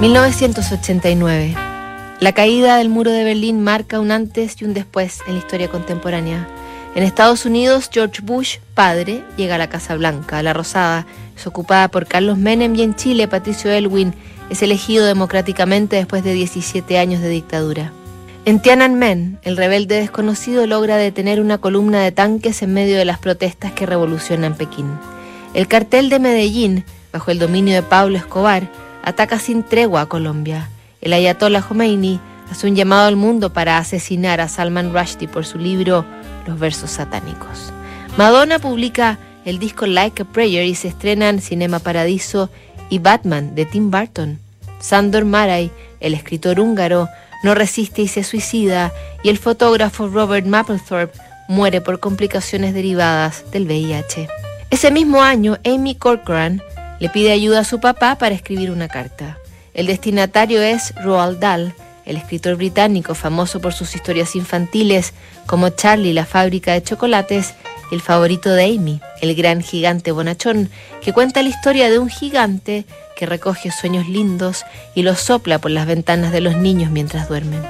1989. La caída del muro de Berlín marca un antes y un después en la historia contemporánea. En Estados Unidos, George Bush, padre, llega a la Casa Blanca. La Rosada es ocupada por Carlos Menem y en Chile, Patricio Elwin es elegido democráticamente después de 17 años de dictadura. En Tiananmen, el rebelde desconocido logra detener una columna de tanques en medio de las protestas que revolucionan Pekín. El cartel de Medellín, bajo el dominio de Pablo Escobar, ataca sin tregua a Colombia. El ayatollah Khomeini hace un llamado al mundo para asesinar a Salman Rushdie por su libro Los versos satánicos. Madonna publica el disco Like a Prayer y se estrenan Cinema Paradiso y Batman de Tim Burton. Sandor Maray, el escritor húngaro, no resiste y se suicida y el fotógrafo Robert Mapplethorpe muere por complicaciones derivadas del VIH. Ese mismo año, Amy Corcoran le pide ayuda a su papá para escribir una carta. El destinatario es Roald Dahl, el escritor británico famoso por sus historias infantiles como Charlie la fábrica de chocolates y el favorito de Amy, el gran gigante bonachón, que cuenta la historia de un gigante que recoge sueños lindos y los sopla por las ventanas de los niños mientras duermen.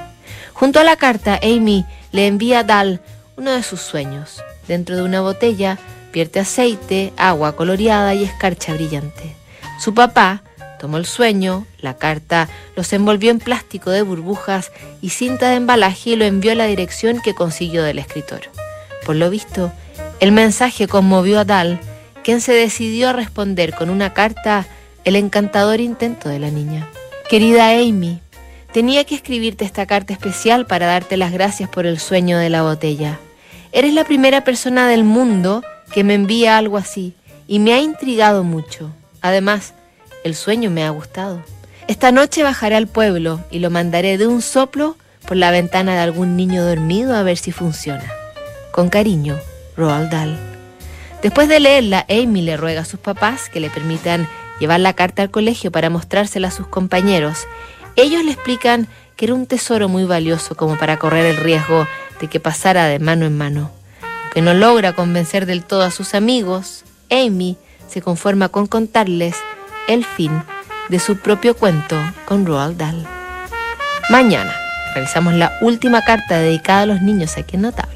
Junto a la carta, Amy le envía a Dahl uno de sus sueños. Dentro de una botella vierte aceite, agua coloreada y escarcha brillante. Su papá tomó el sueño, la carta, los envolvió en plástico de burbujas y cinta de embalaje y lo envió a la dirección que consiguió del escritor. Por lo visto, el mensaje conmovió a Dal, quien se decidió a responder con una carta el encantador intento de la niña. Querida Amy, tenía que escribirte esta carta especial para darte las gracias por el sueño de la botella. Eres la primera persona del mundo que me envía algo así y me ha intrigado mucho. Además, el sueño me ha gustado. Esta noche bajaré al pueblo y lo mandaré de un soplo por la ventana de algún niño dormido a ver si funciona. Con cariño, Roald Dahl. Después de leerla, Amy le ruega a sus papás que le permitan llevar la carta al colegio para mostrársela a sus compañeros. Ellos le explican que era un tesoro muy valioso como para correr el riesgo de que pasara de mano en mano que no logra convencer del todo a sus amigos, Amy se conforma con contarles el fin de su propio cuento con Roald Dahl. Mañana realizamos la última carta dedicada a los niños a quien nota.